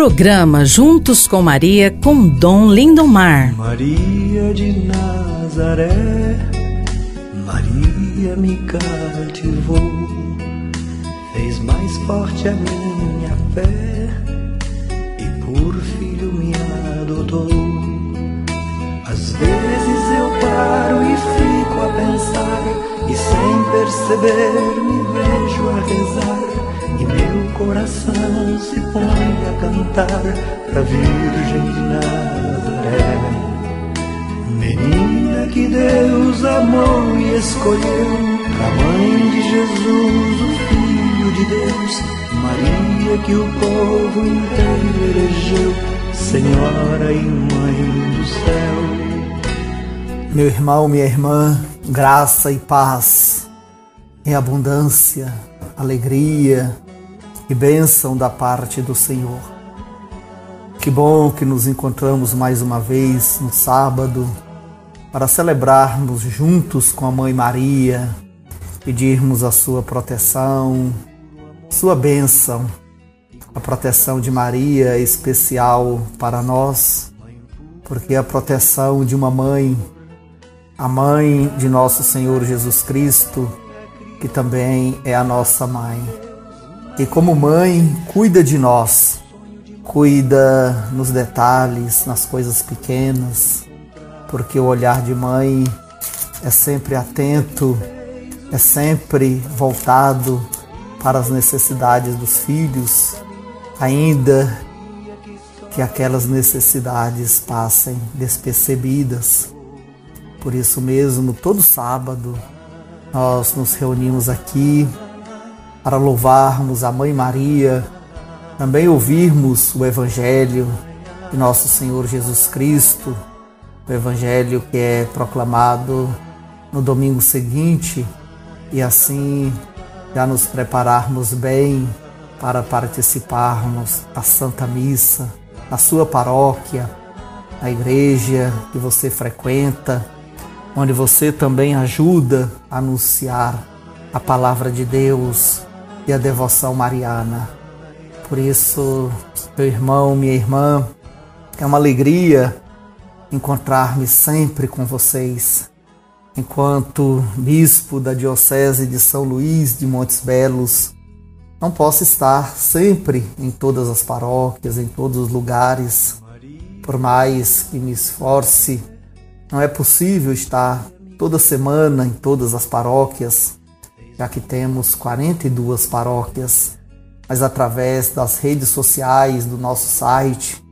Programa Juntos com Maria com Dom Lindomar. Maria de Nazaré, Maria me cativou, fez mais forte a minha fé e por filho me adotou. Às vezes eu paro e fico a pensar, e sem perceber me vejo a rezar e meu coração se põe a cantar pra Virgem de Nazaré. Menina que Deus amou e escolheu, pra mãe de Jesus, o Filho de Deus, Maria que o povo inteiro elegeu, Senhora e Mãe do céu. Meu irmão, minha irmã, graça e paz em abundância, alegria, e bênção da parte do Senhor. Que bom que nos encontramos mais uma vez no sábado para celebrarmos juntos com a Mãe Maria, pedirmos a sua proteção, sua bênção. A proteção de Maria é especial para nós, porque a proteção de uma mãe, a mãe de nosso Senhor Jesus Cristo, que também é a nossa mãe e como mãe cuida de nós, cuida nos detalhes, nas coisas pequenas, porque o olhar de mãe é sempre atento, é sempre voltado para as necessidades dos filhos, ainda que aquelas necessidades passem despercebidas. Por isso mesmo, todo sábado nós nos reunimos aqui para louvarmos a Mãe Maria, também ouvirmos o Evangelho de nosso Senhor Jesus Cristo, o Evangelho que é proclamado no domingo seguinte e assim já nos prepararmos bem para participarmos da Santa Missa, na sua paróquia, na igreja que você frequenta, onde você também ajuda a anunciar a palavra de Deus, e a devoção mariana. Por isso, meu irmão, minha irmã, é uma alegria encontrar-me sempre com vocês. Enquanto bispo da Diocese de São Luís de Montes Belos, não posso estar sempre em todas as paróquias, em todos os lugares. Por mais que me esforce, não é possível estar toda semana em todas as paróquias já que temos 42 paróquias, mas através das redes sociais, do nosso site,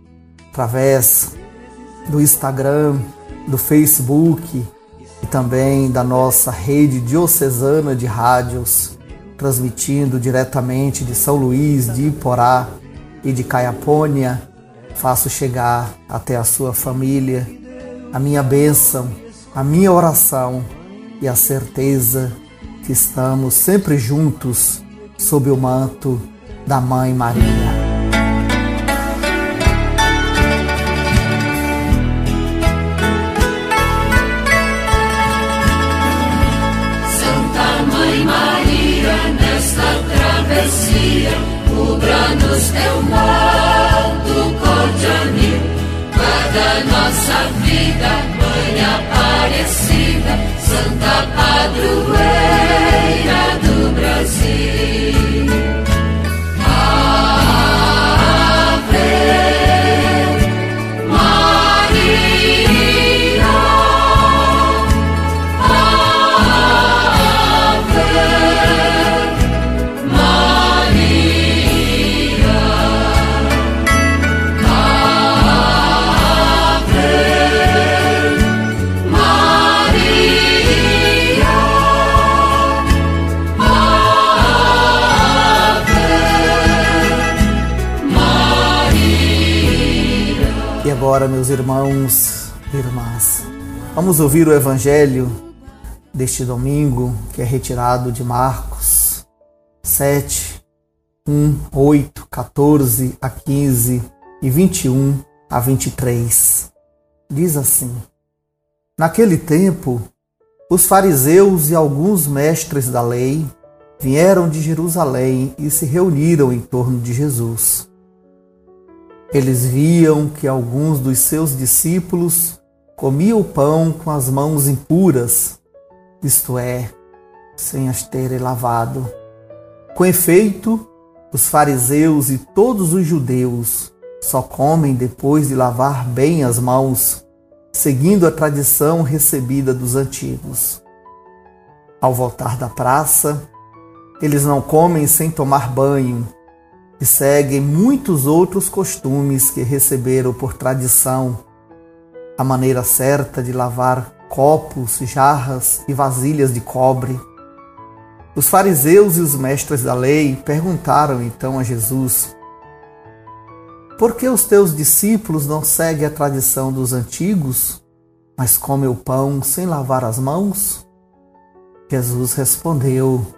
através do Instagram, do Facebook e também da nossa rede diocesana de rádios, transmitindo diretamente de São Luís, de Iporá e de Caiapônia, faço chegar até a sua família a minha bênção, a minha oração e a certeza que estamos sempre juntos sob o manto da Mãe Maria. Cubra-nos teu manto cordianil, guarda nossa vida, Mãe Aparecida, Santa Padroeira do Brasil. Agora, meus irmãos e irmãs, vamos ouvir o Evangelho deste domingo, que é retirado de Marcos 7, 1, 8, 14 a 15 e 21 a 23. Diz assim: Naquele tempo, os fariseus e alguns mestres da lei vieram de Jerusalém e se reuniram em torno de Jesus. Eles viam que alguns dos seus discípulos comiam o pão com as mãos impuras, isto é, sem as terem lavado. Com efeito, os fariseus e todos os judeus só comem depois de lavar bem as mãos, seguindo a tradição recebida dos antigos. Ao voltar da praça, eles não comem sem tomar banho e seguem muitos outros costumes que receberam por tradição. A maneira certa de lavar copos, jarras e vasilhas de cobre. Os fariseus e os mestres da lei perguntaram então a Jesus: Por que os teus discípulos não seguem a tradição dos antigos, mas comem o pão sem lavar as mãos? Jesus respondeu: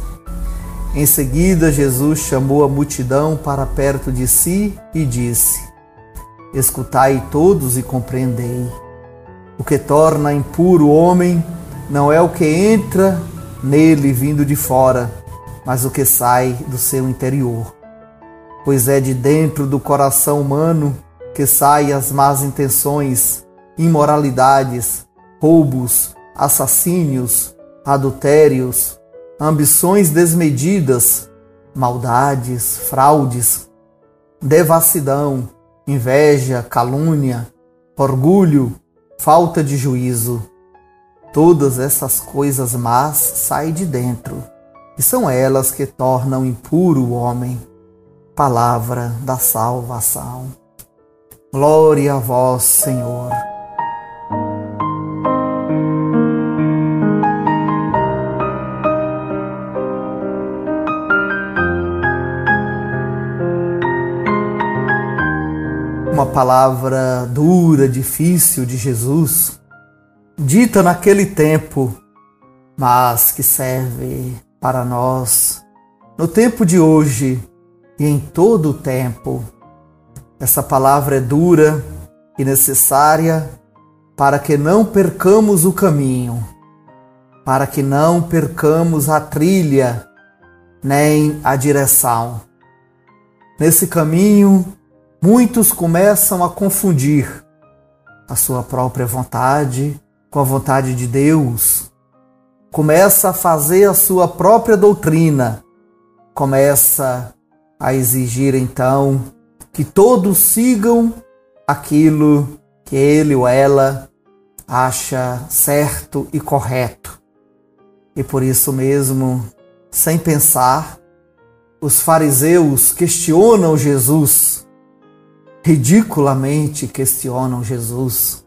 Em seguida, Jesus chamou a multidão para perto de si e disse: Escutai todos e compreendei. O que torna impuro o homem não é o que entra nele vindo de fora, mas o que sai do seu interior. Pois é de dentro do coração humano que saem as más intenções, imoralidades, roubos, assassínios, adultérios, ambições desmedidas, maldades, fraudes, devassidão, inveja, calúnia, orgulho, falta de juízo. Todas essas coisas más saem de dentro, e são elas que tornam impuro o homem. Palavra da salvação. Glória a vós, Senhor. Palavra dura, difícil de Jesus, dita naquele tempo, mas que serve para nós no tempo de hoje e em todo o tempo. Essa palavra é dura e necessária para que não percamos o caminho, para que não percamos a trilha nem a direção. Nesse caminho, muitos começam a confundir a sua própria vontade com a vontade de Deus. Começa a fazer a sua própria doutrina. Começa a exigir então que todos sigam aquilo que ele ou ela acha certo e correto. E por isso mesmo, sem pensar, os fariseus questionam Jesus ridiculamente questionam Jesus,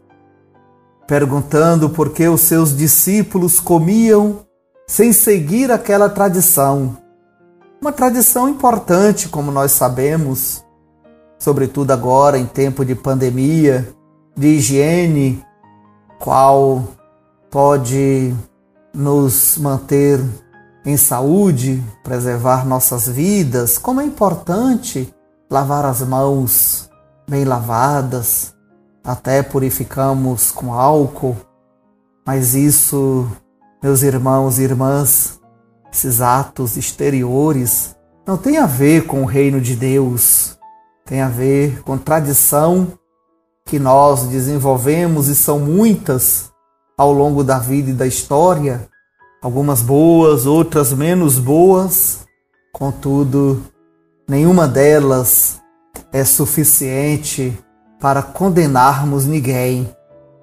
perguntando por que os seus discípulos comiam sem seguir aquela tradição. Uma tradição importante, como nós sabemos, sobretudo agora em tempo de pandemia, de higiene, qual pode nos manter em saúde, preservar nossas vidas, como é importante lavar as mãos, bem lavadas, até purificamos com álcool, mas isso, meus irmãos e irmãs, esses atos exteriores não tem a ver com o reino de Deus, tem a ver com tradição que nós desenvolvemos e são muitas ao longo da vida e da história, algumas boas, outras menos boas, contudo, nenhuma delas é suficiente para condenarmos ninguém,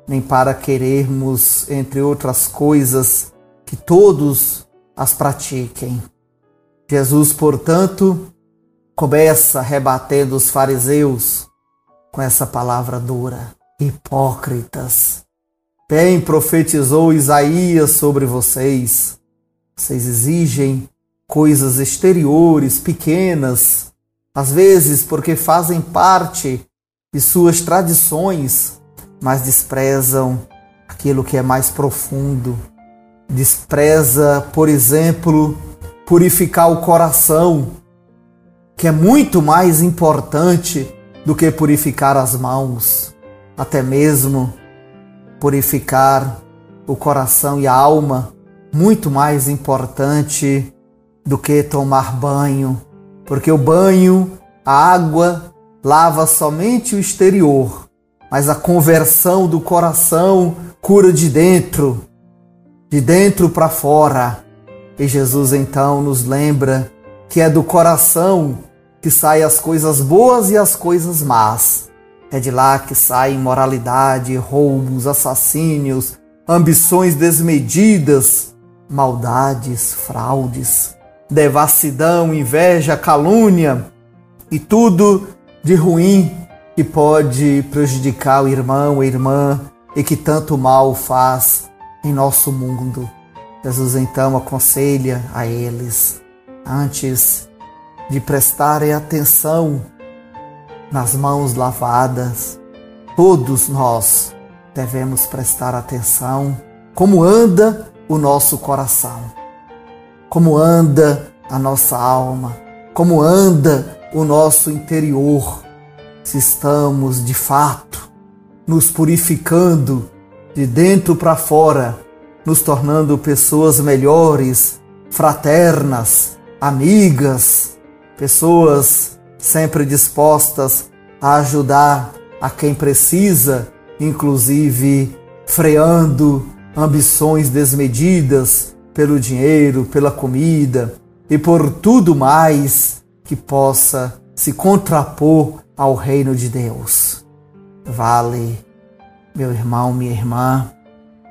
nem para querermos, entre outras coisas, que todos as pratiquem. Jesus, portanto, começa rebatendo os fariseus com essa palavra dura: hipócritas. Bem profetizou Isaías sobre vocês. Vocês exigem coisas exteriores, pequenas, às vezes porque fazem parte de suas tradições, mas desprezam aquilo que é mais profundo. Despreza, por exemplo, purificar o coração, que é muito mais importante do que purificar as mãos, até mesmo purificar o coração e a alma, muito mais importante do que tomar banho, porque o banho, a água, lava somente o exterior, mas a conversão do coração cura de dentro, de dentro para fora. E Jesus então nos lembra que é do coração que saem as coisas boas e as coisas más. É de lá que saem imoralidade, roubos, assassínios, ambições desmedidas, maldades, fraudes, devassidão, inveja, calúnia e tudo de ruim que pode prejudicar o irmão, a irmã e que tanto mal faz em nosso mundo. Jesus então aconselha a eles, antes de prestarem atenção nas mãos lavadas, todos nós devemos prestar atenção como anda o nosso coração, como anda a nossa alma, como anda o nosso interior, se estamos de fato nos purificando de dentro para fora, nos tornando pessoas melhores, fraternas, amigas, pessoas sempre dispostas a ajudar a quem precisa, inclusive freando ambições desmedidas pelo dinheiro, pela comida e por tudo mais que possa se contrapor ao reino de Deus. Vale, meu irmão, minha irmã,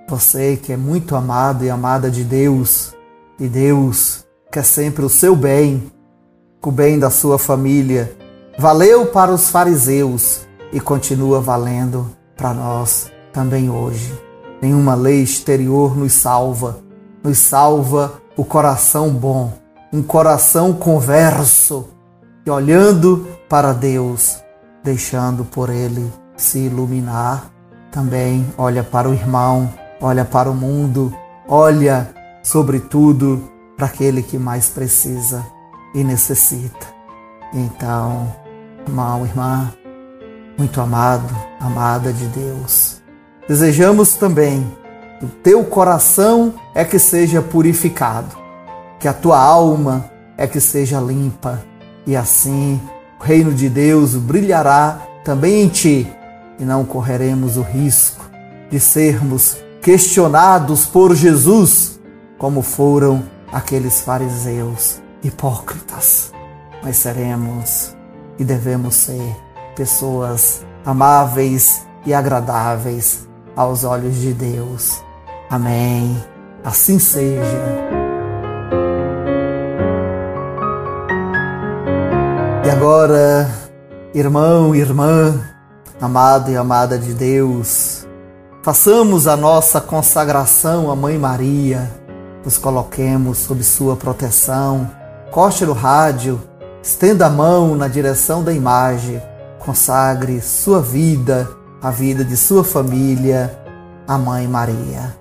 você que é muito amado e amada de Deus, e Deus quer sempre o seu bem, o bem da sua família. Valeu para os fariseus e continua valendo para nós também hoje. Nenhuma lei exterior nos salva, nos salva o coração bom, um coração converso e olhando para Deus, deixando por Ele se iluminar. Também olha para o irmão, olha para o mundo, olha, sobretudo, para aquele que mais precisa e necessita. Então, irmão, irmã, muito amado, amada de Deus, desejamos também o teu coração é que seja purificado, que a tua alma é que seja limpa, e assim o reino de Deus brilhará também em ti e não correremos o risco de sermos questionados por Jesus, como foram aqueles fariseus hipócritas. Mas seremos e devemos ser pessoas amáveis e agradáveis aos olhos de Deus. Amém. Assim seja. E agora, irmão, irmã, amado e amada de Deus, façamos a nossa consagração à Mãe Maria, nos coloquemos sob sua proteção, coste no rádio, estenda a mão na direção da imagem, consagre sua vida, a vida de sua família, à Mãe Maria.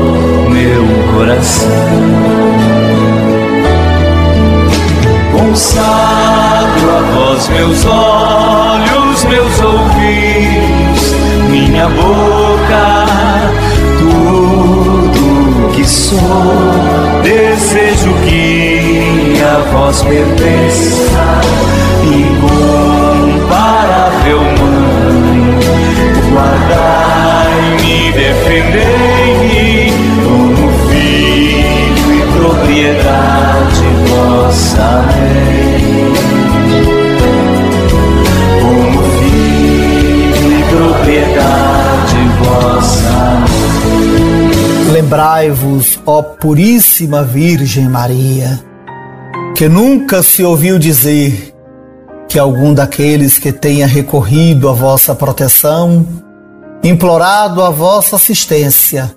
Consagro a vós meus olhos, meus ouvidos, minha boca, tudo que sou. Desejo que a vós pertença, incomparável mãe, guardai-me, Lembrai-vos, ó Puríssima Virgem Maria, que nunca se ouviu dizer que algum daqueles que tenha recorrido à vossa proteção, implorado a vossa assistência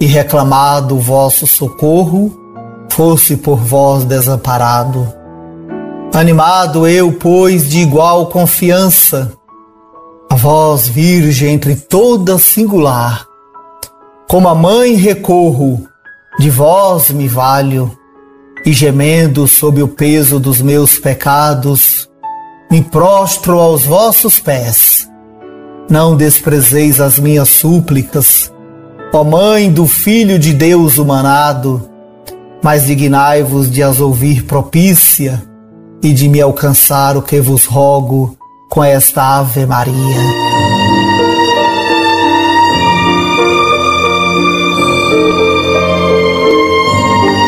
e reclamado o vosso socorro, fosse por vós desamparado. Animado eu, pois, de igual confiança, a vós, Virgem entre toda singular, como a mãe recorro, de vós me valho, e gemendo sob o peso dos meus pecados, me prostro aos vossos pés. Não desprezeis as minhas súplicas, ó Mãe do Filho de Deus humanado, mas dignai-vos de as ouvir propícia e de me alcançar o que vos rogo com esta Ave Maria.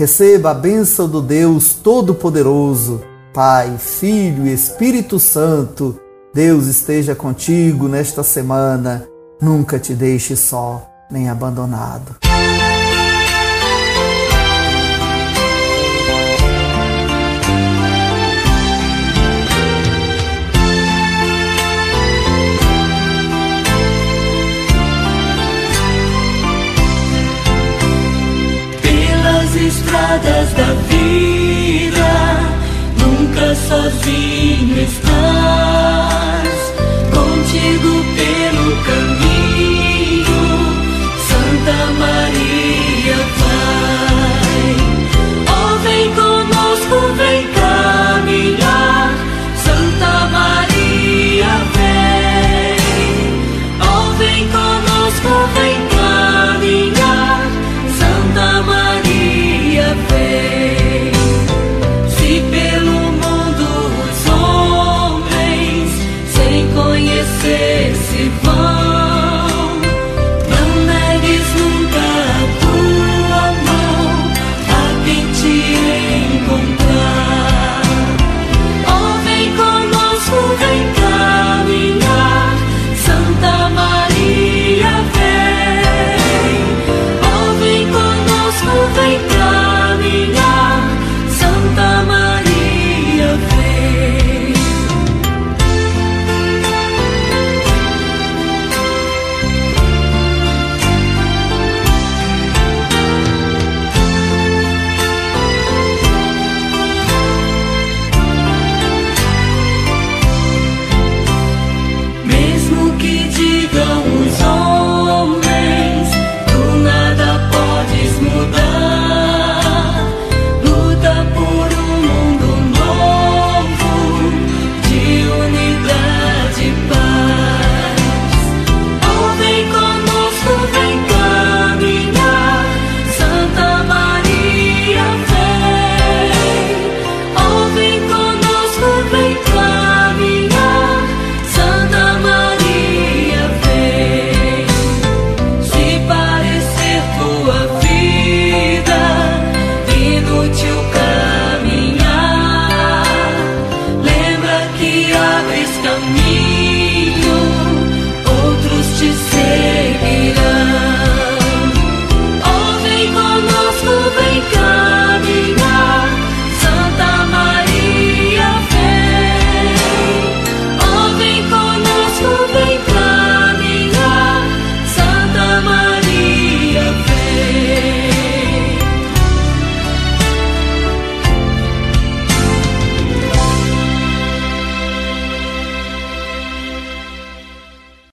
Receba a bênção do Deus Todo-Poderoso, Pai, Filho e Espírito Santo. Deus esteja contigo nesta semana. Nunca te deixe só nem abandonado. Estradas da vida, nunca sozinho estás, contigo pelo caminho,